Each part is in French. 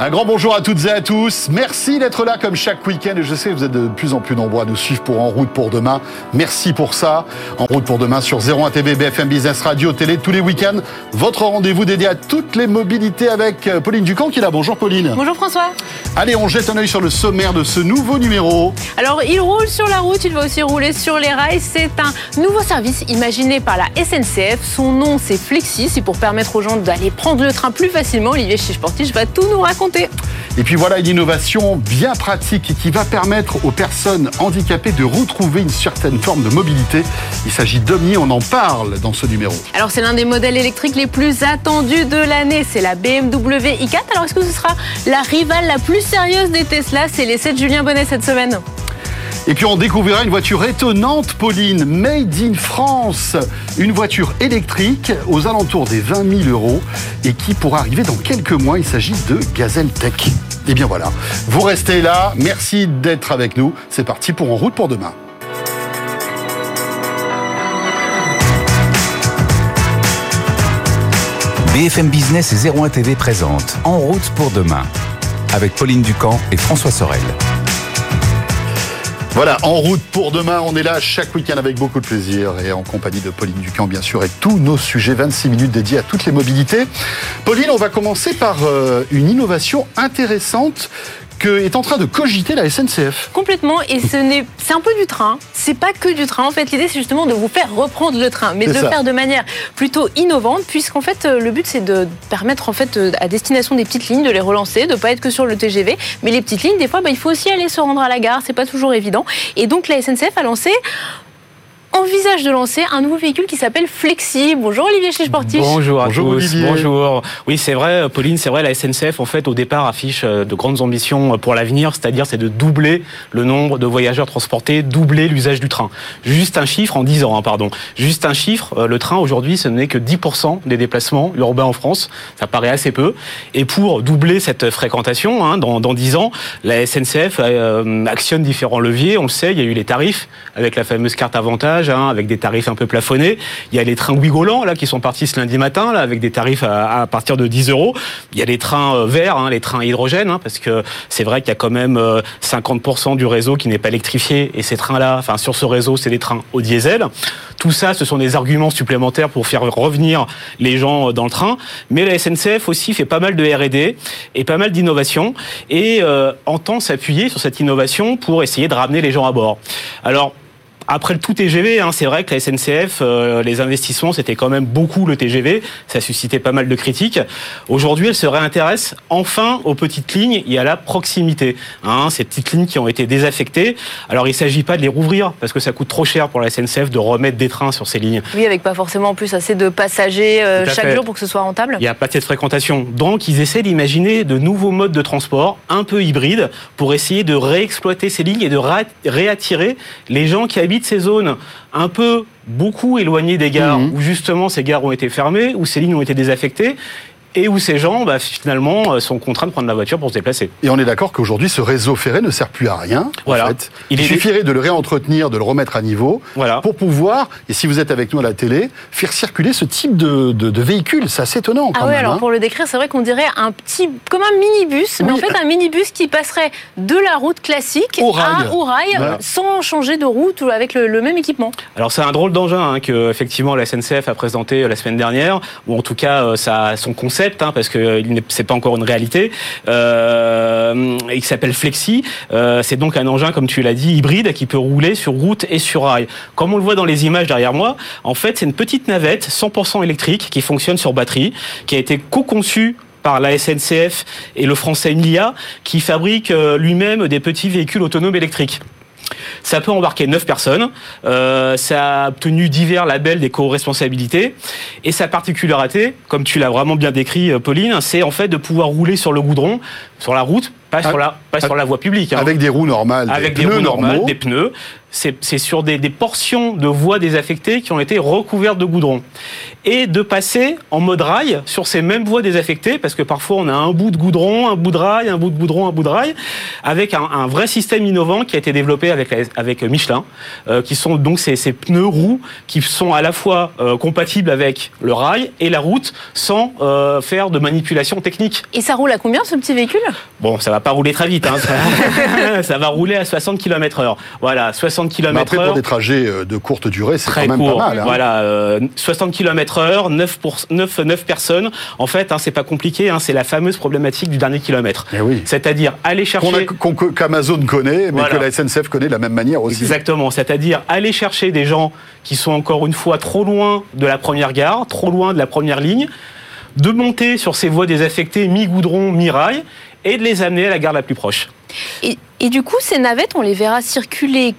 Un grand bonjour à toutes et à tous. Merci d'être là comme chaque week-end. Et je sais que vous êtes de plus en plus nombreux à nous suivre pour En route pour demain. Merci pour ça. En route pour demain sur 01 TV, BFM Business Radio, télé tous les week-ends. Votre rendez-vous dédié à toutes les mobilités avec euh, Pauline Ducamp qui est là. Bonjour Pauline. Bonjour François. Allez, on jette un œil sur le sommaire de ce nouveau numéro. Alors, il roule sur la route, il va aussi rouler sur les rails. C'est un nouveau service imaginé par la SNCF. Son nom, c'est Flexi. C'est pour permettre aux gens d'aller prendre le train plus facilement. Olivier Chichporti, je vais tout nous raconter. Et puis voilà une innovation bien pratique qui va permettre aux personnes handicapées de retrouver une certaine forme de mobilité. Il s'agit d'Omni, on en parle dans ce numéro. Alors c'est l'un des modèles électriques les plus attendus de l'année, c'est la BMW i4. Alors est-ce que ce sera la rivale la plus sérieuse des Tesla? C'est l'essai de Julien Bonnet cette semaine. Et puis on découvrira une voiture étonnante, Pauline, made in France. Une voiture électrique aux alentours des 20 000 euros et qui pourra arriver dans quelques mois. Il s'agit de Gazelle Tech. Et bien voilà, vous restez là. Merci d'être avec nous. C'est parti pour En route pour demain. BFM Business et 01 TV présente En route pour demain avec Pauline Ducamp et François Sorel. Voilà, en route pour demain, on est là chaque week-end avec beaucoup de plaisir et en compagnie de Pauline Ducamp, bien sûr, et tous nos sujets, 26 minutes dédiés à toutes les mobilités. Pauline, on va commencer par euh, une innovation intéressante que est en train de cogiter la SNCF. Complètement, et ce n'est, c'est un peu du train. C'est pas que du train. En fait, l'idée c'est justement de vous faire reprendre le train, mais de le faire de manière plutôt innovante, puisqu'en fait le but c'est de permettre en fait à destination des petites lignes de les relancer, de pas être que sur le TGV, mais les petites lignes des fois bah, il faut aussi aller se rendre à la gare, c'est pas toujours évident. Et donc la SNCF a lancé envisage de lancer un nouveau véhicule qui s'appelle Flexi. Bonjour Olivier Chichportiche. Bonjour à Bonjour tous. Bonjour. Oui, c'est vrai, Pauline, c'est vrai, la SNCF, en fait, au départ, affiche euh, de grandes ambitions pour l'avenir, c'est-à-dire c'est de doubler le nombre de voyageurs transportés, doubler l'usage du train. Juste un chiffre en 10 ans, hein, pardon. Juste un chiffre, euh, le train aujourd'hui, ce n'est que 10% des déplacements urbains en France. Ça paraît assez peu. Et pour doubler cette fréquentation, hein, dans, dans 10 ans, la SNCF euh, actionne différents leviers. On le sait, il y a eu les tarifs avec la fameuse carte avantage Hein, avec des tarifs un peu plafonnés. Il y a les trains Ouigolant, là, qui sont partis ce lundi matin, là, avec des tarifs à, partir de 10 euros. Il y a les trains euh, verts, hein, les trains hydrogène, hein, parce que c'est vrai qu'il y a quand même 50% euh, du réseau qui n'est pas électrifié, et ces trains-là, enfin, sur ce réseau, c'est des trains au diesel. Tout ça, ce sont des arguments supplémentaires pour faire revenir les gens euh, dans le train. Mais la SNCF aussi fait pas mal de R&D et pas mal d'innovation et entend s'appuyer sur cette innovation pour essayer de ramener les gens à bord. Alors, après le tout TGV, hein, c'est vrai que la SNCF, euh, les investissements, c'était quand même beaucoup le TGV. Ça suscitait pas mal de critiques. Aujourd'hui, elle se réintéresse enfin aux petites lignes et à la proximité. Hein, ces petites lignes qui ont été désaffectées. Alors, il ne s'agit pas de les rouvrir parce que ça coûte trop cher pour la SNCF de remettre des trains sur ces lignes. Oui, avec pas forcément en plus assez de passagers euh, chaque jour pour que ce soit rentable. Il n'y a pas de fréquentation. Donc, ils essaient d'imaginer de nouveaux modes de transport un peu hybrides pour essayer de réexploiter ces lignes et de réattirer les gens qui habitent de ces zones un peu beaucoup éloignées des gares, mmh. où justement ces gares ont été fermées, où ces lignes ont été désaffectées, et où ces gens, bah, finalement, euh, sont contraints de prendre la voiture pour se déplacer. Et on est d'accord qu'aujourd'hui, ce réseau ferré ne sert plus à rien. Voilà. En fait. Il, suffirait de le réentretenir, de le remettre à niveau, voilà. pour pouvoir, et si vous êtes avec nous à la télé, faire circuler ce type de, de, véhicule. C'est assez étonnant. Ah oui, alors hein. pour le décrire, c'est vrai qu'on dirait un petit, comme un minibus, mais en fait un minibus qui passerait de la route classique au rail, à, au rail sans changer de route ou avec le, même équipement. Alors c'est un drôle d'engin hein, que effectivement la SNCF a présenté euh, la semaine dernière, ou en tout cas euh, ça, son concept Hein, parce que c'est pas encore une réalité. Euh, il s'appelle Flexi. Euh, c'est donc un engin, comme tu l'as dit, hybride qui peut rouler sur route et sur rail. Comme on le voit dans les images derrière moi, en fait, c'est une petite navette 100% électrique qui fonctionne sur batterie, qui a été co-conçue par la SNCF et le français Nia, qui fabrique euh, lui-même des petits véhicules autonomes électriques. Ça peut embarquer 9 personnes. Euh, ça a obtenu divers labels d'éco-responsabilité. Et sa particularité, comme tu l'as vraiment bien décrit, euh, Pauline, c'est en fait de pouvoir rouler sur le goudron, sur la route, pas sur la pas sur la voie publique. Hein. Avec des roues normales, avec des, roues normales, des pneus c'est sur des, portions de voies désaffectées qui ont été recouvertes de goudron. Et de passer en mode rail sur ces mêmes voies désaffectées, parce que parfois on a un bout de goudron, un bout de rail, un bout de goudron, un bout de rail, avec un, vrai système innovant qui a été développé avec, avec Michelin, euh, qui sont donc ces, pneus roues qui sont à la fois euh, compatibles avec le rail et la route sans euh, faire de manipulation technique. Et ça roule à combien ce petit véhicule? Bon, ça va pas rouler très vite, hein, ça, ça, va rouler à 60 km heure. Voilà, 60 km après, pour des trajets euh, de courte durée, c'est quand même pas mal. Hein. Voilà, 60 km heure, 9, pour, 9, 9 personnes. En fait, hein, c'est pas compliqué, hein, c'est la fameuse problématique du dernier kilomètre. Eh oui. C'est-à-dire aller chercher... Qu'Amazon connaît, mais que la SNCF connaît de la même manière aussi. Exactement, c'est-à-dire aller chercher des gens qui sont encore une fois trop loin de la première gare, trop loin de la première ligne, de monter sur ces voies désaffectées mi-goudron, mi-rail, et de les amener à la gare la plus proche. Et, et, du coup, ces navettes, on les verra circuler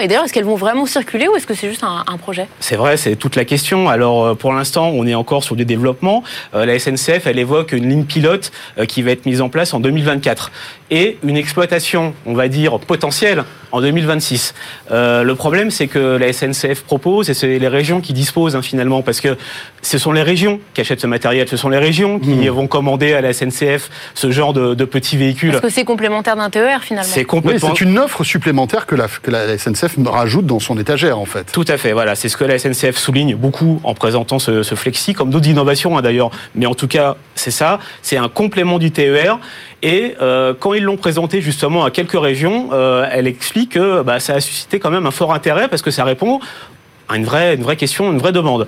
et d'ailleurs, est-ce qu'elles vont vraiment circuler ou est-ce que c'est juste un, projet? C'est vrai, c'est toute la question. Alors, euh, pour l'instant, on est encore sur des développements. Euh, la SNCF, elle évoque une ligne pilote euh, qui va être mise en place en 2024 et une exploitation, on va dire, potentielle en 2026. le problème, c'est que la SNCF propose, et c'est les régions qui disposent hein, finalement, parce que ce sont les régions qui achètent ce matériel, ce sont les régions qui mmh. vont commander à la SNCF ce genre de, petits véhicules. Parce que c'est complémentaire d'un TER finalement. C'est complètement... oui, c'est une offre supplémentaire que la, que la SNCF rajoute dans son étagère, en fait. Tout à fait, voilà. C'est ce que la SNCF souligne beaucoup en présentant ce, flexi, comme d'autres innovations hein, d'ailleurs. Mais en tout cas, c'est ça. C'est un complément du TER. Et euh, quand ils l'ont présenté justement à quelques régions, euh, elle explique que bah, ça a suscité quand même un fort intérêt parce que ça répond à une vraie, une vraie question, une vraie demande.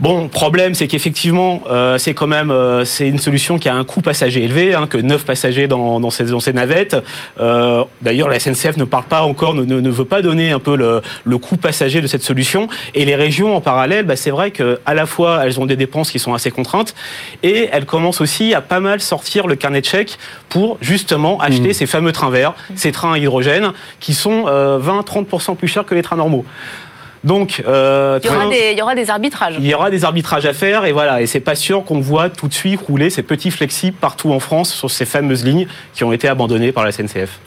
Bon, problème, c'est qu'effectivement, euh, c'est quand même euh, c'est une solution qui a un coût passager élevé, hein, que 9 passagers dans, dans, ces, dans ces navettes. Euh, D'ailleurs, la SNCF ne parle pas encore, ne, ne, veut pas donner un peu le, le, coût passager de cette solution. Et les régions, en parallèle, bah, c'est vrai que à la fois elles ont des dépenses qui sont assez contraintes, et elles commencent aussi à pas mal sortir le carnet de chèques pour justement acheter mmh. ces fameux trains verts, ces trains à hydrogène, qui sont 20-30% plus chers que les trains normaux. Donc, euh, il, y aura des, il, y aura des, arbitrages. Il y aura des arbitrages à faire et voilà. Et c'est pas sûr qu'on voit tout de suite rouler ces petits flexibles partout en France sur ces fameuses lignes qui ont été abandonnées par la SNCF.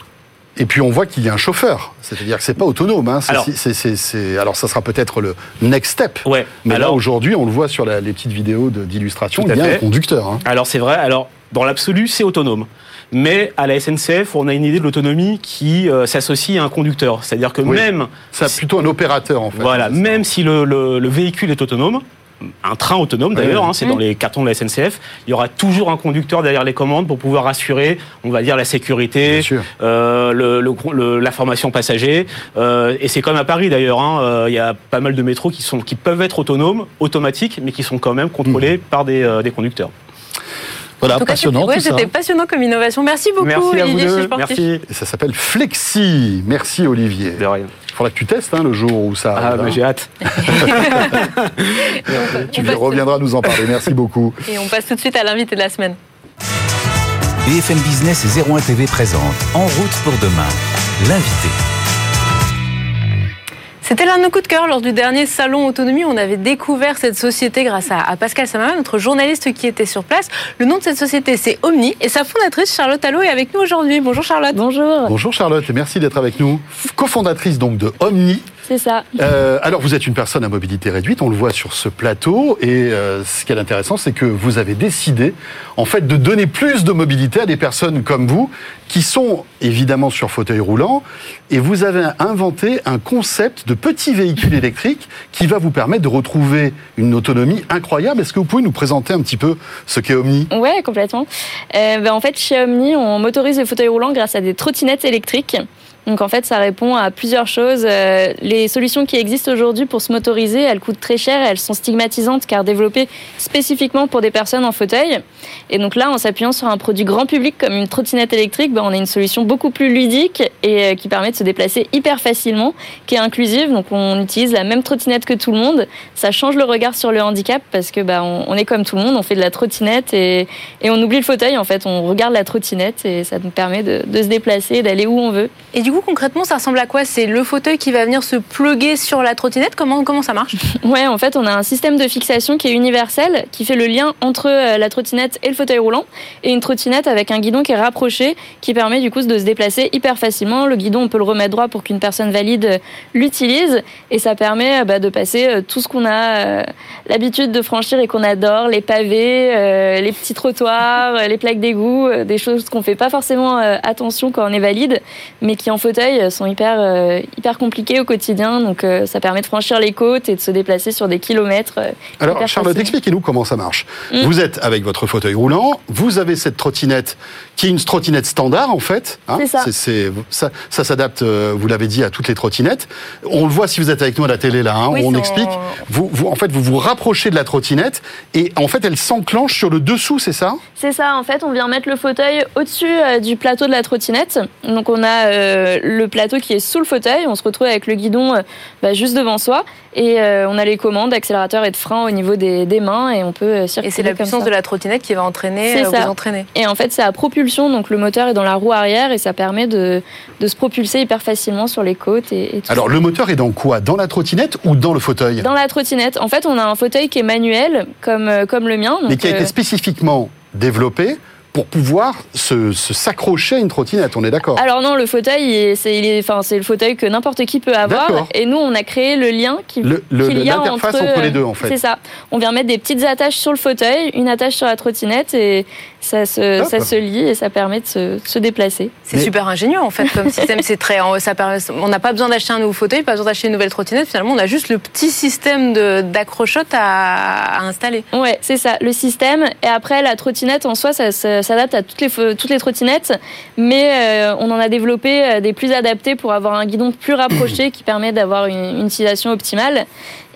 Et puis on voit qu'il y a un chauffeur, c'est-à-dire que c'est pas autonome. Hein. Alors, alors ça sera peut-être le next step. Ouais. Mais là aujourd'hui, on le voit sur les petites vidéos d'illustration, il y a un conducteur. Hein. Alors c'est vrai. Alors dans l'absolu, c'est autonome. Mais à la SNCF, on a une idée de l'autonomie qui euh, s'associe à un conducteur. C'est-à-dire que même... C'est plutôt un opérateur, en fait. Voilà, même si le, le, véhicule est autonome, un train autonome d'ailleurs, hein, c'est dans les cartons de la SNCF. Il y aura toujours un conducteur derrière les commandes pour pouvoir assurer, on va dire, la sécurité, euh, le, l'information passager. Euh, et c'est comme à Paris d'ailleurs. Hein, euh, il y a pas mal de métros qui sont qui peuvent être autonomes, automatiques, mais qui sont quand même contrôlés mmh. par des, des conducteurs. Voilà, passionnant. c'était passionnant comme innovation. Merci beaucoup, Olivier. Merci. Et ça s'appelle Flexi. Merci, Olivier. De rien. Il faudra que tu testes hein, le jour où ça Ah, mais j'ai hâte. tu reviendras nous en parler. Merci beaucoup. Et on passe tout de suite à l'invité de la semaine. BFM Business et 01 TV présente En route pour demain. L'invité. C'était l'un de nos coups de cœur lors du dernier salon autonomie. On avait découvert cette société grâce à, Pascal Samama, notre journaliste qui était sur place. Le nom de cette société, c'est Omni et sa fondatrice Charlotte Allo est avec nous aujourd'hui. Bonjour Charlotte. Bonjour. Bonjour Charlotte et merci d'être avec nous. Cofondatrice donc de Omni. C'est ça. Euh, alors vous êtes une personne à mobilité réduite, on le voit sur ce plateau et euh, ce qui est intéressant, c'est que vous avez décidé en fait de donner plus de mobilité à des personnes comme vous qui sont évidemment sur fauteuil roulant et vous avez inventé un concept de petit véhicule électrique qui va vous permettre de retrouver une autonomie incroyable. Est-ce que vous pouvez nous présenter un petit peu ce qu'est Omni? Ouais, complètement. Euh, ben, en fait, chez Omni, on motorise les fauteuils roulants grâce à des trottinettes électriques. Donc en fait, ça répond à plusieurs choses. Euh, les solutions qui existent aujourd'hui pour se motoriser, elles coûtent très cher, elles sont stigmatisantes car développées spécifiquement pour des personnes en fauteuil. Et donc là, en s'appuyant sur un produit grand public comme une trottinette électrique, ben, on a une solution beaucoup plus ludique et qui permet de se déplacer hyper facilement, qui est inclusive. Donc on utilise la même trottinette que tout le monde. Ça change le regard sur le handicap parce que bah, on, est comme tout le monde, on fait de la trottinette et, et, on oublie le fauteuil. En fait, on regarde la trottinette et ça nous permet de, se déplacer, d'aller où on veut. Et concrètement, ça ressemble à quoi C'est le fauteuil qui va venir se pluguer sur la trottinette Comment, comment ça marche Ouais, en fait, on a un système de fixation qui est universel, qui fait le lien entre euh, la trottinette et le fauteuil roulant, et une trottinette avec un guidon qui est rapproché, qui permet du coup de se déplacer hyper facilement. Le guidon, on peut le remettre droit pour qu'une personne valide l'utilise, et ça permet bah, de passer euh, tout ce qu'on a euh, l'habitude de franchir et qu'on adore, les pavés, les petits trottoirs, les plaques d'égout, des choses qu'on fait pas forcément attention quand on est valide, mais qui en fauteuil sont hyper hyper compliquées au quotidien. Donc ça permet de franchir les côtes et de se déplacer sur des kilomètres. Alors Charlotte, expliquez-nous comment ça marche. Mm. Vous êtes avec votre fauteuil roulant, vous avez cette trottinette qui est une trottinette standard en fait. Hein. c'est ça. ça. s'adapte, euh, vous l'avez dit, à toutes les trottinettes. On le voit si vous êtes avec nous à la télé là, hein, où on explique. Vous, vous, en fait, vous vous rapprochez de la trottinette et en fait, elle s'enclenche sur le dessous, c'est ça? C'est ça. En fait, on vient mettre le fauteuil au-dessus euh, du plateau de la trottinette. Donc, on a euh, le plateau qui est sous le fauteuil. On se retrouve avec le guidon bah, juste devant soi et on a les commandes d'accélérateur et de frein au niveau des, des mains et on peut circuler. Et c'est la puissance de la trottinette qui va entraîner, vous entraîner. Et en fait, c'est à propulsion, donc le moteur est dans la roue arrière et ça permet de, de se propulser hyper facilement sur les côtes. Et, Alors, le moteur est dans quoi? Dans la trottinette ou dans le fauteuil? Dans la trottinette. En fait, on a un fauteuil qui est manuel, comme, euh, comme le mien. Mais qui a été euh, spécifiquement développé pour pouvoir se, s'accrocher à une trottinette, on est d'accord? Alors non, le fauteuil, c'est, enfin, c'est le fauteuil que n'importe qui peut avoir. Et nous, on a créé le lien qui, le, le, l'interface entre, les deux, en fait. C'est ça. On vient mettre des petites attaches sur le fauteuil, une attache sur la trottinette, et ça se, ça se lie et ça permet de se, se déplacer. C'est super ingénieux, en fait, comme système. c'est très, ça on n'a pas besoin d'acheter un nouveau fauteuil, pas besoin d'acheter une nouvelle trottinette. Finalement, on a juste le petit système d'accrochotte à, à installer. Ouais, c'est ça, le système. Et après, la trottinette en soi, ça, ça s'adapte à toutes les, toutes les trottinettes, mais euh, on en a développé euh, des plus adaptés pour avoir un guidon plus rapproché qui permet d'avoir une, une utilisation optimale.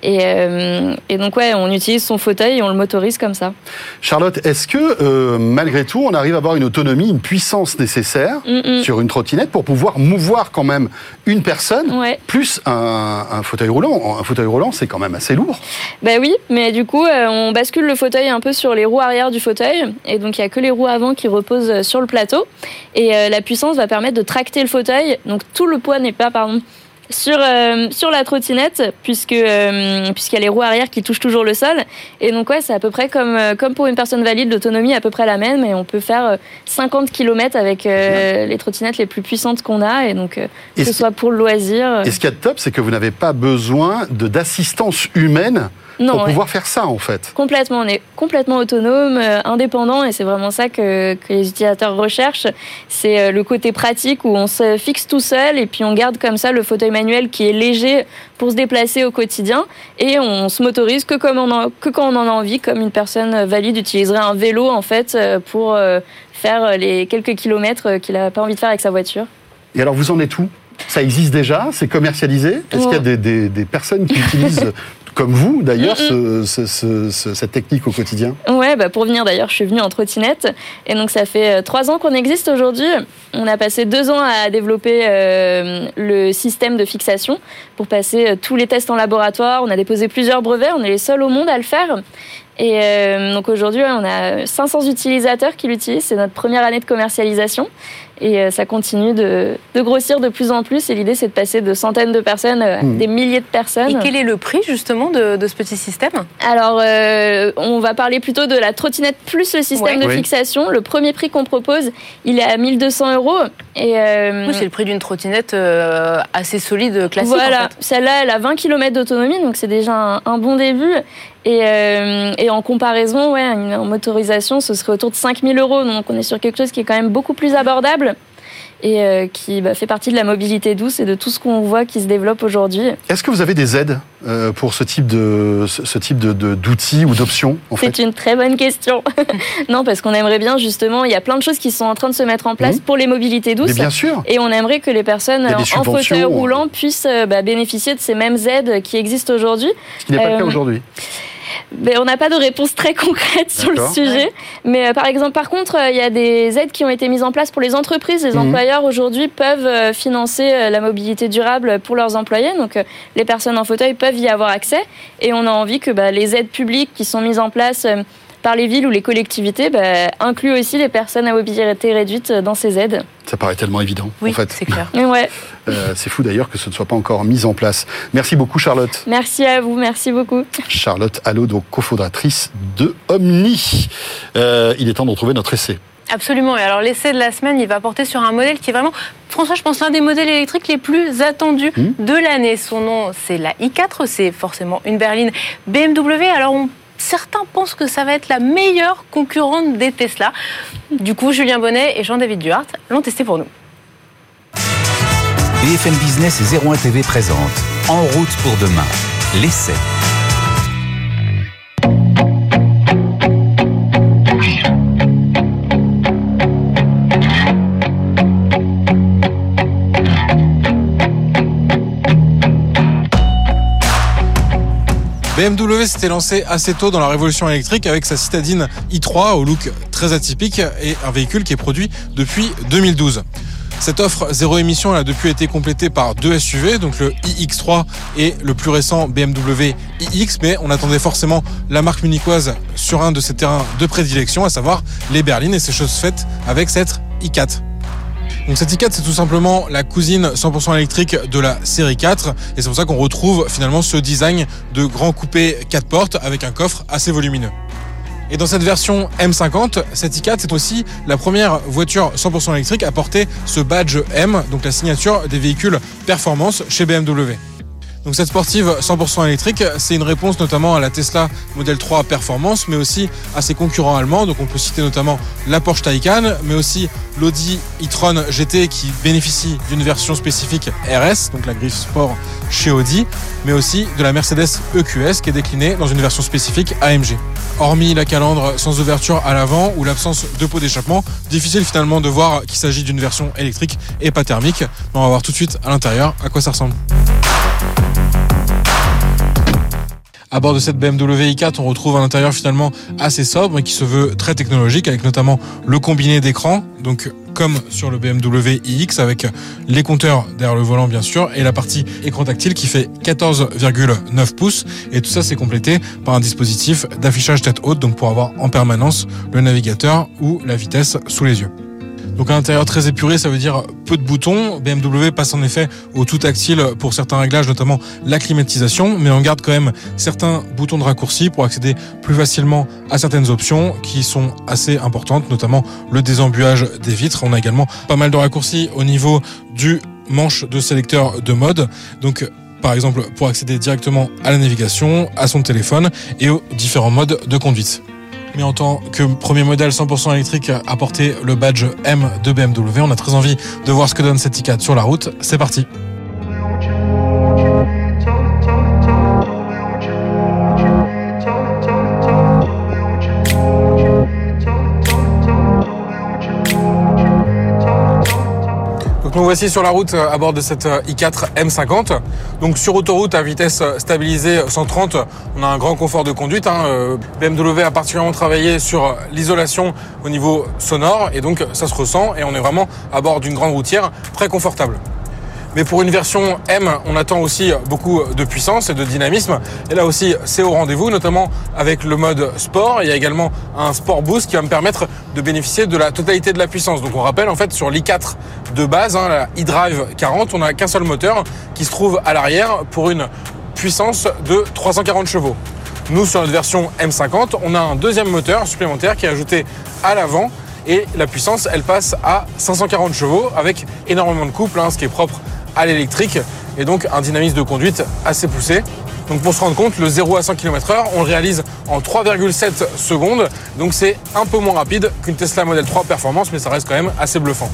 Euh, et, donc, ouais, on utilise son fauteuil et on le motorise comme ça. Charlotte, est-ce que euh, malgré tout, on arrive à avoir une autonomie, une puissance nécessaire sur une trottinette pour pouvoir mouvoir quand même une personne, plus un, fauteuil roulant? Un fauteuil roulant, c'est quand même assez lourd. Ben oui, mais du coup, euh, on bascule le fauteuil un peu sur les roues arrière du fauteuil. Et donc, il n'y a que les roues avant qui reposent sur le plateau. Et la puissance va permettre de tracter le fauteuil. Donc, tout le poids n'est pas, pardon, sur, euh, sur la trottinette, puisque euh, puisqu'il y a les roues arrière qui touchent toujours le sol. Et donc ouais, c'est à peu près comme, euh, comme pour une personne valide, l'autonomie est à peu près la même, et on peut faire 50 km avec les trottinettes les plus puissantes qu'on a, et donc que ce soit pour le loisir. Et ce qui est top, c'est que vous n'avez pas besoin de d'assistance humaine pour pouvoir faire ça en fait. Complètement, on est complètement autonome, euh, indépendant et c'est vraiment ça que, que, les utilisateurs recherchent. C'est euh, le côté pratique où on se fixe tout seul et puis on garde comme ça le fauteuil manuel qui est léger pour se déplacer au quotidien et on se motorise que, comme on que quand on en a envie, comme une personne valide utiliserait un vélo en fait euh, pour faire les quelques kilomètres qu'il n'a pas envie de faire avec sa voiture. Et alors vous en êtes où? Ça existe déjà? C'est commercialisé? Est-ce qu'il y a des, des, des personnes qui utilisent comme vous d'ailleurs, cette technique au quotidien Ouais, bah pour venir d'ailleurs, je suis venue en trottinette. Et donc ça fait euh, trois ans qu'on existe aujourd'hui. On a passé deux ans à développer euh, le système de fixation pour passer euh, tous les tests en laboratoire. On a déposé plusieurs brevets, on est les seuls au monde à le faire. Et donc aujourd'hui, on a 500 utilisateurs qui l'utilisent. C'est notre première année de commercialisation. Et euh, ça continue de, de, grossir de plus en plus. Et l'idée, c'est de passer de centaines de personnes à hmm. des milliers de personnes. Et quel est le prix, justement, de, de ce petit système? Alors, euh, on va parler plutôt de la trottinette plus le système de fixation. Le premier prix qu'on propose, il est à 1200 euros. Et euh, c'est le prix d'une trottinette assez solide, classique. Voilà, en fait. celle-là, elle a 20 km d'autonomie, donc c'est déjà un, un, bon début. Et, et, en comparaison, ouais, en motorisation, ce serait autour de 5000 euros. Donc on est sur quelque chose qui est quand même beaucoup plus abordable et euh, qui bah, fait partie de la mobilité douce et de tout ce qu'on voit qui se développe aujourd'hui. Est-ce que vous avez des aides euh, pour ce type de ce type de, d'outils ou d'options C'est une très bonne question. non, parce qu'on aimerait bien justement, il y a plein de choses qui sont en train de se mettre en place mmh. pour les mobilités douces. bien sûr. Et on aimerait que les personnes en fauteuil roulant puissent euh, bah, bénéficier de ces mêmes aides qui existent aujourd'hui. Ce qui n'est pas le cas aujourd'hui. Ben, On n'a pas de réponse très concrète sur le sujet. Mais par exemple, par contre, il y a des aides qui ont été mises en place pour les entreprises. Les mhm. employeurs aujourd'hui peuvent financer la mobilité durable pour leurs employés. Donc les personnes en fauteuil peuvent y avoir accès. Et on a envie que bah, les aides publiques qui sont mises en place par les villes ou les collectivités bah, incluent aussi les personnes à mobilité réduite dans ces aides. Ça paraît tellement évident, oui, en fait. c'est clair. ouais. Euh, c'est fou d'ailleurs que ce ne soit pas encore mis en place. Merci beaucoup, Charlotte. Merci à vous, merci beaucoup. Charlotte Allo, donc cofondatrice de Omni. Euh, il est temps de retrouver notre essai. Absolument. Et alors l'essai de la semaine, il va porter sur un modèle qui est vraiment, François, je pense l'un des modèles électriques les plus attendus hmm. de l'année. Son nom, c'est la i4. C'est forcément une berline BMW. Alors on certains pensent que ça va être la meilleure concurrente des Tesla. Du coup, Julien Bonnet et Jean-David Duhart l'ont testé pour nous. BFM Business et 01 TV présente En route pour demain, l'essai. BMW s'était lancé assez tôt dans la révolution électrique avec sa citadine i3 au look très atypique et un véhicule qui est produit depuis 2012. Cette offre zéro émission a depuis été complétée par deux SUV, donc le iX3 et le plus récent BMW iX, mais on attendait forcément la marque munichoise sur un de ses terrains de prédilection, à savoir les berlines, et c'est chose faite avec cette i4. Donc cette i4 c'est tout simplement la cousine 100% électrique de la série 4 et c'est pour ça qu'on retrouve finalement ce design de grand coupé 4 portes avec un coffre assez volumineux. Et dans cette version M50, cette i4 c'est aussi la première voiture 100% électrique à porter ce badge M, donc la signature des véhicules performance chez BMW. Cette sportive 100% électrique, c'est une réponse notamment à la Tesla Model 3 Performance, mais aussi à ses concurrents allemands. Donc on peut citer notamment la Porsche Taycan, mais aussi l'Audi e-tron GT qui bénéficie d'une version spécifique RS, donc la griffe sport chez Audi, mais aussi de la Mercedes EQS qui est déclinée dans une version spécifique AMG. Hormis la calandre sans ouverture à l'avant ou l'absence de pot d'échappement, difficile finalement de voir qu'il s'agit d'une version électrique et pas thermique. on va voir tout de suite à l'intérieur à quoi ça ressemble. À bord de cette BMW i4, on retrouve un intérieur finalement assez sobre et qui se veut très technologique avec notamment le combiné d'écran, donc comme sur le BMW iX avec les compteurs derrière le volant bien sûr et la partie écran tactile qui fait 14,9 pouces et tout ça c'est complété par un dispositif d'affichage tête haute donc pour avoir en permanence le navigateur ou la vitesse sous les yeux. Donc un intérieur très épuré, ça veut dire peu de boutons. BMW passe en effet au tout tactile pour certains réglages, notamment la climatisation, mais on garde quand même certains boutons de raccourci pour accéder plus facilement à certaines options qui sont assez importantes, notamment le désembuage des vitres. On a également pas mal de raccourcis au niveau du manche de sélecteur de mode. Donc par exemple pour accéder directement à la navigation, à son téléphone et aux différents modes de conduite mais en tant que premier modèle 100% électrique à porter le badge M de BMW, on a très envie de voir ce que donne cette i4 sur la route. C'est parti. Nous voici sur la route euh, à bord de cette euh, i4 M50. Donc sur autoroute à vitesse euh, stabilisée 130, on a un grand confort de conduite. Hein. BMW a particulièrement travaillé sur l'isolation au niveau sonore et donc ça se ressent et on est vraiment à bord d'une grande routière très confortable. Mais pour une version M, on attend aussi beaucoup de puissance et de dynamisme. Et là aussi, c'est au rendez-vous, notamment avec le mode sport. Il y a également un sport boost qui va me permettre de bénéficier de la totalité de la puissance. Donc on rappelle, en fait, sur l'i4 de base, hein, la e-drive 40, on n'a qu'un seul moteur qui se trouve à l'arrière pour une puissance de 340 chevaux. Nous, sur notre version M50, on a un deuxième moteur supplémentaire qui est ajouté à l'avant et la puissance, elle passe à 540 chevaux avec énormément de couple, hein, ce qui est propre à l'électrique et donc un dynamisme de conduite assez poussé. Donc pour se rendre compte, le 0 à 100 km/h, on le réalise en 3,7 secondes. Donc c'est un peu moins rapide qu'une Tesla Model 3 Performance, mais ça reste quand même assez bluffant.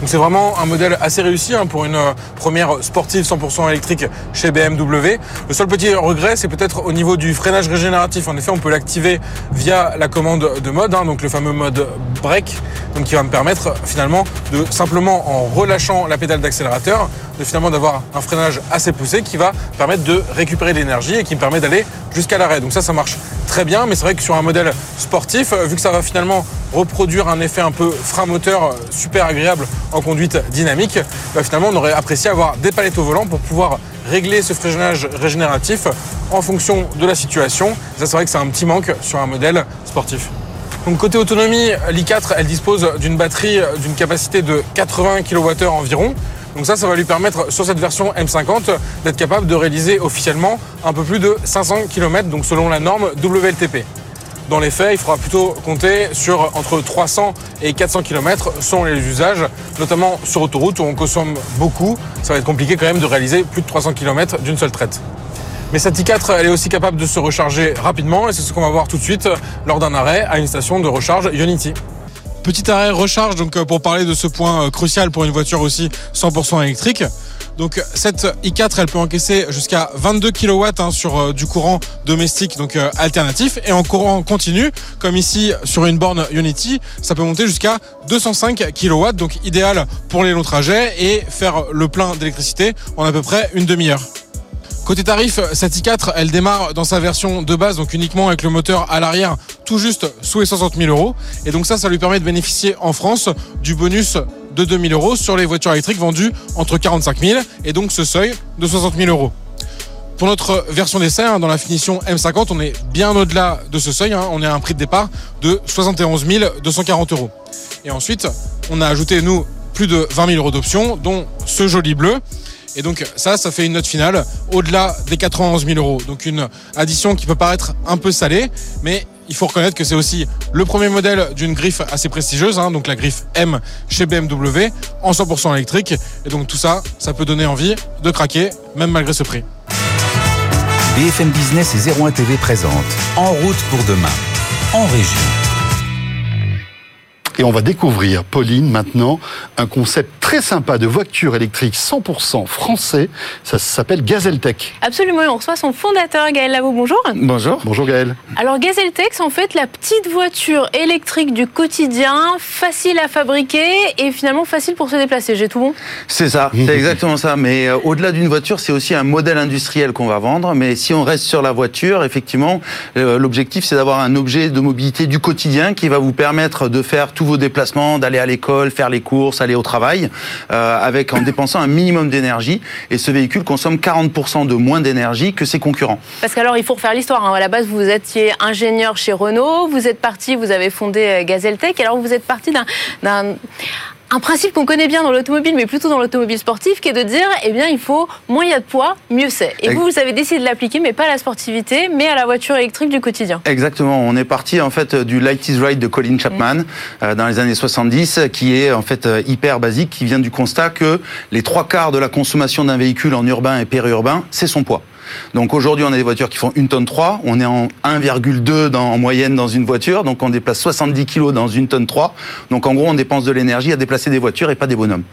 Donc c'est vraiment un modèle assez réussi hein, pour une euh, première sportive 100% électrique chez BMW. Le seul petit regret, c'est peut-être au niveau du freinage régénératif. En effet, on peut l'activer via la commande de mode, hein, donc le fameux mode break, donc qui va me permettre finalement de simplement en relâchant la pédale d'accélérateur, de finalement d'avoir un freinage assez poussé qui va permettre de récupérer de l'énergie et qui me permet d'aller jusqu'à l'arrêt. Donc ça, ça marche très bien, mais c'est vrai que sur un modèle sportif, vu que ça va finalement reproduire un effet un peu frein moteur super agréable en conduite dynamique, bah, finalement on aurait apprécié avoir des palettes au volant pour pouvoir régler ce freinage régénératif en fonction de la situation. Ça c'est vrai que c'est un petit manque sur un modèle sportif. Donc côté autonomie, l'i4 elle dispose d'une batterie d'une capacité de 80 kWh environ. Donc ça, ça va lui permettre sur cette version M50 d'être capable de réaliser officiellement un peu plus de 500 km, donc selon la norme WLTP. Dans les faits, il faudra plutôt compter sur entre 300 et 400 km selon les usages, notamment sur autoroute où on consomme beaucoup. Ça va être compliqué quand même de réaliser plus de 300 km d'une seule traite. Mais cette i4, elle est aussi capable de se recharger rapidement et c'est ce qu'on va voir tout de suite lors d'un arrêt à une station de recharge Unity. Petit arrêt recharge donc euh, pour parler de ce point euh, crucial pour une voiture aussi 100% électrique. Donc cette i4, elle peut encaisser jusqu'à 22 kW hein, sur euh, du courant domestique, donc alternatif, et en courant continu, comme ici sur une borne Unity, ça peut monter jusqu'à 205 kW, donc idéal pour les longs trajets et faire le plein d'électricité en à peu près une demi-heure. Côté tarif, cette i4, elle démarre dans sa version de base, donc uniquement avec le moteur à l'arrière, tout juste sous les 60 000 euros. Et donc ça, ça lui permet de bénéficier en France du bonus de 2 000 euros sur les voitures électriques vendues entre 45 000 et donc ce seuil de 60 000 euros. Pour notre version d'essai, hein, dans la finition M50, on est bien au-delà de ce seuil. Hein. on est à un prix de départ de 71 240 euros. Et ensuite, on a ajouté, nous, plus de 20 000 euros d'options, dont ce joli bleu. Et donc ça, ça fait une note finale au-delà des 91 000 euros. Donc une addition qui peut paraître un peu salée, mais il faut reconnaître que c'est aussi le premier modèle d'une griffe assez prestigieuse, hein, donc la griffe M chez BMW, en 100% électrique. Et donc tout ça, ça peut donner envie de craquer, même malgré ce prix. BFM Business et 01 TV présente En route pour demain, en région. Et on va découvrir, Pauline, maintenant, un concept très sympa de voiture électrique 100% français. Ça s'appelle Gazeltech. Absolument, on reçoit son fondateur, Gaël Lavaux. Bonjour. Bonjour. Bonjour Gaël. Alors Gazeltech, c'est en fait la petite voiture électrique du quotidien, facile à fabriquer et finalement facile pour se déplacer. J'ai tout bon? C'est ça, c'est exactement ça. Mais euh, au-delà d'une voiture, c'est aussi un modèle industriel qu'on va vendre. Mais si on reste sur la voiture, effectivement, euh, l'objectif, c'est d'avoir un objet de mobilité du quotidien qui va vous permettre de faire tout vos déplacements, d'aller à l'école, faire les courses, aller au travail, euh, avec en dépensant un minimum d'énergie. Et ce véhicule consomme 40% de moins d'énergie que ses concurrents. Parce qu'alors, il faut refaire l'histoire. Hein. À la base, vous étiez ingénieur chez Renault, vous êtes parti, vous avez fondé euh, Gazeltech. Alors, vous êtes parti d'un un principe qu'on connaît bien dans l'automobile, mais plutôt dans l'automobile sportive, qui est de dire, eh bien, il faut moins il y a de poids, mieux c'est. Et vous, vous avez décidé de l'appliquer, mais pas à la sportivité, mais à la voiture électrique du quotidien. Exactement. On est parti en fait du Light is Right de Colin Chapman euh, dans les années 70, qui est en fait euh, hyper basique, qui vient du constat que les trois quarts de la consommation d'un véhicule en urbain et périurbain, c'est son poids. Donc aujourd'hui, on a des voitures qui font une tonne 3. On est en 1,2 en moyenne dans une voiture. Donc on déplace 70 kg dans une tonne 3. Donc en gros, on dépense de l'énergie à déplacer des voitures et pas des bonhommes.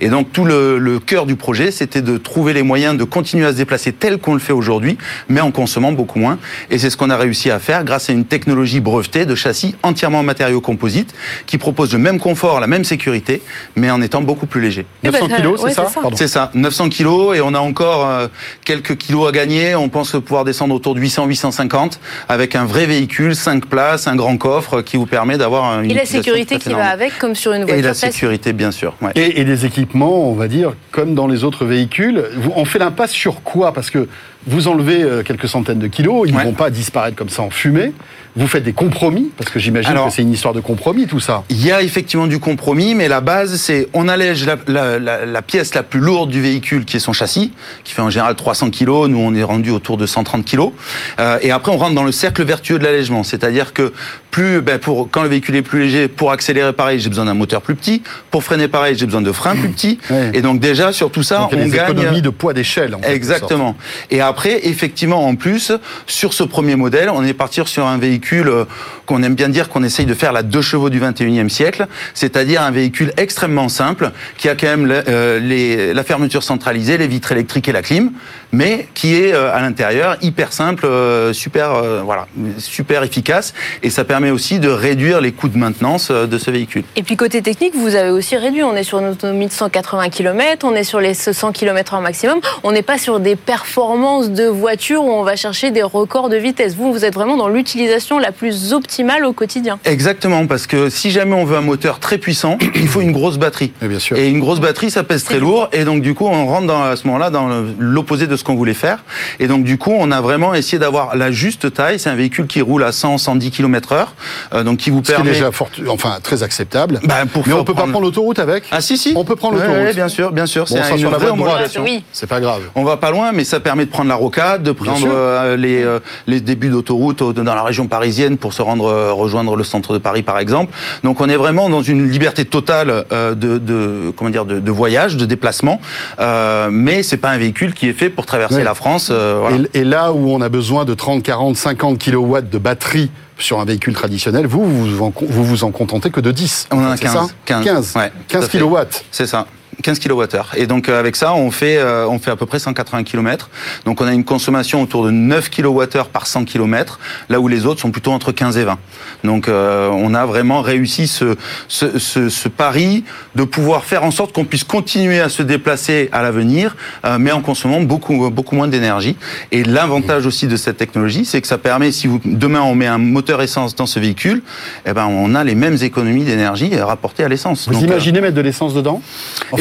Et donc tout le, le cœur du projet, c'était de trouver les moyens de continuer à se déplacer tel qu'on le fait aujourd'hui, mais en consommant beaucoup moins. Et c'est ce qu'on a réussi à faire grâce à une technologie brevetée de châssis entièrement en matériaux composites qui propose le même confort, la même sécurité, mais en étant beaucoup plus léger. 900 kg, c'est ça C'est ça, 900 kg et on a encore euh, quelques kilos à gagner on pense pouvoir descendre autour de 800-850 avec un vrai véhicule, 5 places, un grand coffre qui vous permet d'avoir une. Et la sécurité qui va avec, comme sur une voiture. Et la sécurité, bien sûr. Et, et, des équipements, on va dire, comme dans les autres véhicules. On fait l'impasse sur quoi? Parce que vous enlevez euh, quelques centaines de kilos, ils ne vont pas disparaître comme ça en fumée. Vous faites des compromis, parce que j'imagine que c'est une histoire de compromis tout ça. Il y a effectivement du compromis, mais la base, c'est on allège la, pièce la plus lourde du véhicule, qui est son châssis, qui fait en général 300 kilos. Nous, on est rendu autour de 130 kilos. Euh, et après, on rentre dans le cercle vertueux de l'allègement, c'est-à-dire que plus, ben, pour quand le véhicule est plus léger, pour accélérer pareil, j'ai besoin d'un moteur plus petit. Pour freiner pareil, j'ai besoin de freins plus petits. Et donc déjà sur tout ça, on gagne. économies de poids d'échelle. Exactement. Et après, effectivement, en plus, sur ce premier modèle, on est parti sur un véhicule euh, qu'on aime bien dire qu'on essaye de faire la deux chevaux du 21e siècle, c'est-à-dire un véhicule extrêmement simple qui a quand même euh, la fermeture centralisée, les vitres électriques et la clim, mais qui est euh, à l'intérieur hyper simple, super, voilà, super efficace, et ça permet aussi de réduire les coûts de maintenance de ce véhicule. Et puis côté technique, vous avez aussi réduit. On est sur une autonomie de 180 km, on est sur les 100 km en maximum. On n'est pas sur des performances de voiture où on va chercher des records de vitesse. Vous, vous êtes vraiment dans l'utilisation la plus optimale au quotidien. Exactement, parce que si jamais on veut un moteur très puissant, il faut une grosse batterie. Et, bien sûr. et une grosse batterie, ça pèse très lourd. Et donc du coup, on rentre dans, à ce moment-là dans l'opposé de ce qu'on voulait faire. Et donc du coup, on a vraiment essayé d'avoir la juste taille. C'est un véhicule qui roule à 100, 110 km/h, euh, donc qui vous ce permet. Qui est déjà fort, enfin très acceptable. Bah, pour Mais on peut pas prendre l'autoroute avec? Ah si si. On peut prendre l'autoroute. Oui, bien sûr, bien sûr. Bon, ça une sur la vraie voie droite. Oui. C'est pas grave. On va pas loin, mais ça permet de prendre la rocade, de prendre euh, les, euh, les débuts d'autoroute au- dans la région parisienne pour se rendre euh, rejoindre le centre de Paris, par exemple. Donc on est vraiment dans une liberté totale de, de comment dire de, de voyage, de déplacement, euh, mais c'est pas un véhicule qui est fait pour traverser Oui. la France. euh, voilà. Et, et là où on a besoin de 30, 40, 50 kilowatts de batterie sur un véhicule traditionnel, vous, vous vous en, vous vous en contentez que de 10. On en a C'est 15, ça? 15, 15, ouais, tout 15 à fait. kilowatts. C'est ça. 15 kWh. Et donc euh, avec ça, on fait euh, on fait à peu près 180 km. Donc on a une consommation autour de 9 kWh par 100 km, là où les autres sont plutôt entre 15 et 20. Donc euh, on a vraiment réussi ce, ce, ce, ce pari de pouvoir faire en sorte qu'on puisse continuer à se déplacer à l'avenir, euh, mais en consommant beaucoup beaucoup moins d'énergie. Et l'avantage aussi de cette technologie, c'est que ça permet, si vous, demain on met un moteur essence dans ce véhicule, eh ben on a les mêmes économies d'énergie rapportées à l'essence. Vous Donc, euh, imaginez mettre de l'essence dedans?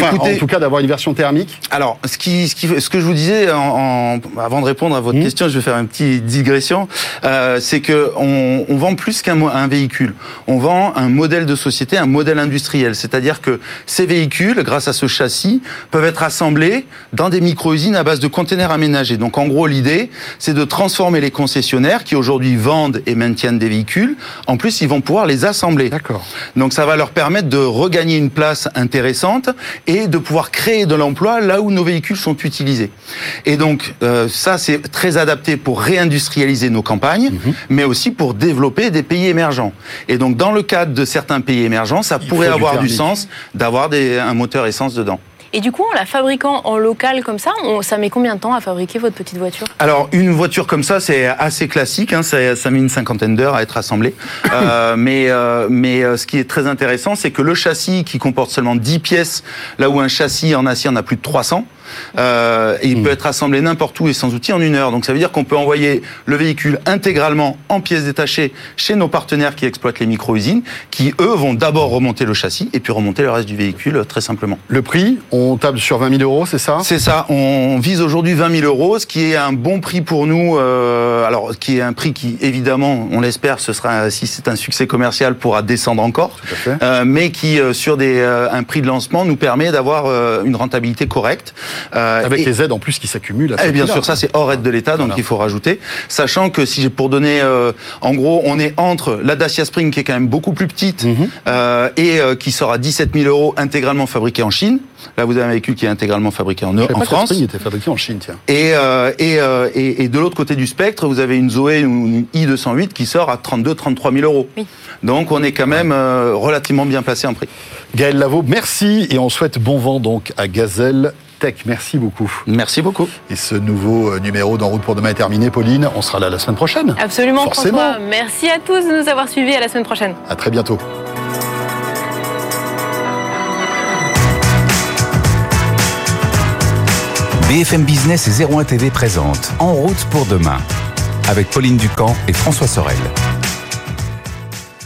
Enfin, Écoutez- en tout cas, d'avoir une version thermique Alors, ce, qui, ce, qui, ce que je vous disais en, en- avant de répondre à votre Mhm. question, je vais faire une petite digression. Euh, c'est que on, on vend plus qu'un un véhicule. On vend un modèle de société, un modèle industriel. C'est-à-dire que ces véhicules, grâce à ce châssis, peuvent être assemblés dans des micro-usines à base de containers aménagés. Donc, en gros, l'idée, c'est de transformer les concessionnaires qui aujourd'hui vendent et maintiennent des véhicules. En plus, ils vont pouvoir les assembler. D'accord. Donc ça va leur permettre de regagner une place intéressante et de pouvoir créer de l'emploi là où nos véhicules sont utilisés. Et donc euh, ça c'est très adapté pour réindustrialiser nos campagnes, mais aussi pour développer des pays émergents. Et donc dans le cadre de certains pays émergents, ça Il pourrait du avoir du, thermique. sens d'avoir un moteur essence dedans. Et du coup, en la fabriquant en local comme ça, on- ça met combien de temps à fabriquer votre petite voiture? Alors une voiture comme ça, c'est assez classique. Hein, ça, ça met une cinquantaine d'heures à être assemblée. Euh, mais euh, mais euh, ce qui est très intéressant, c'est que le châssis qui comporte seulement 10 pièces, là où un châssis en acier en a plus de 300, euh, et il peut être assemblé n'importe où et sans outil en une heure. Donc ça veut dire qu'on peut envoyer le véhicule intégralement en pièces détachées chez nos partenaires qui exploitent les micro-usines, qui eux vont d'abord remonter le châssis et puis remonter le reste du véhicule euh, très simplement. Le prix, on table sur 20 000 euros, c'est ça? C'est ça, on vise aujourd'hui 20 000 euros, ce qui est un bon prix pour nous. euh, alors, qui est un prix qui, évidemment, on l'espère, ce sera, si c'est un succès commercial, pourra descendre encore, Tout à fait. euh, mais qui, euh, sur des, euh, un prix de lancement, nous permet d'avoir une rentabilité correcte. Euh, Avec et- les aides en plus qui s'accumulent. à ce eh bien sûr, ça c'est hors aide de l'État, donc Voilà. il faut rajouter. Sachant que si j'ai pour donner, euh, en gros, on est entre la Dacia Spring qui est quand même beaucoup plus petite Mhm. euh, et euh, qui sera 17 000 euros intégralement fabriqué en Chine. Là, vous avez un véhicule qui est intégralement fabriqué en, Je en pas que la France. Spring était fabriquée en Chine, tiens. Et, euh, et, euh, et, et de l'autre côté du spectre, vous avez une Zoé ou une i208 qui sort à 32-33 000 euros. Oui. Donc on est quand même euh, relativement bien placé en prix. Gaël Lavaux, merci et on souhaite bon vent donc à Gazelle Tech. Merci beaucoup. Merci beaucoup. Et ce nouveau euh, numéro d'En route pour demain est terminé. Pauline, on sera là la semaine prochaine. Absolument, Forcément. François. Merci à tous de nous avoir suivis. À la semaine prochaine. À très bientôt. BFM Business et 01 TV présente En route pour demain avec Pauline Ducamp et François Sorel.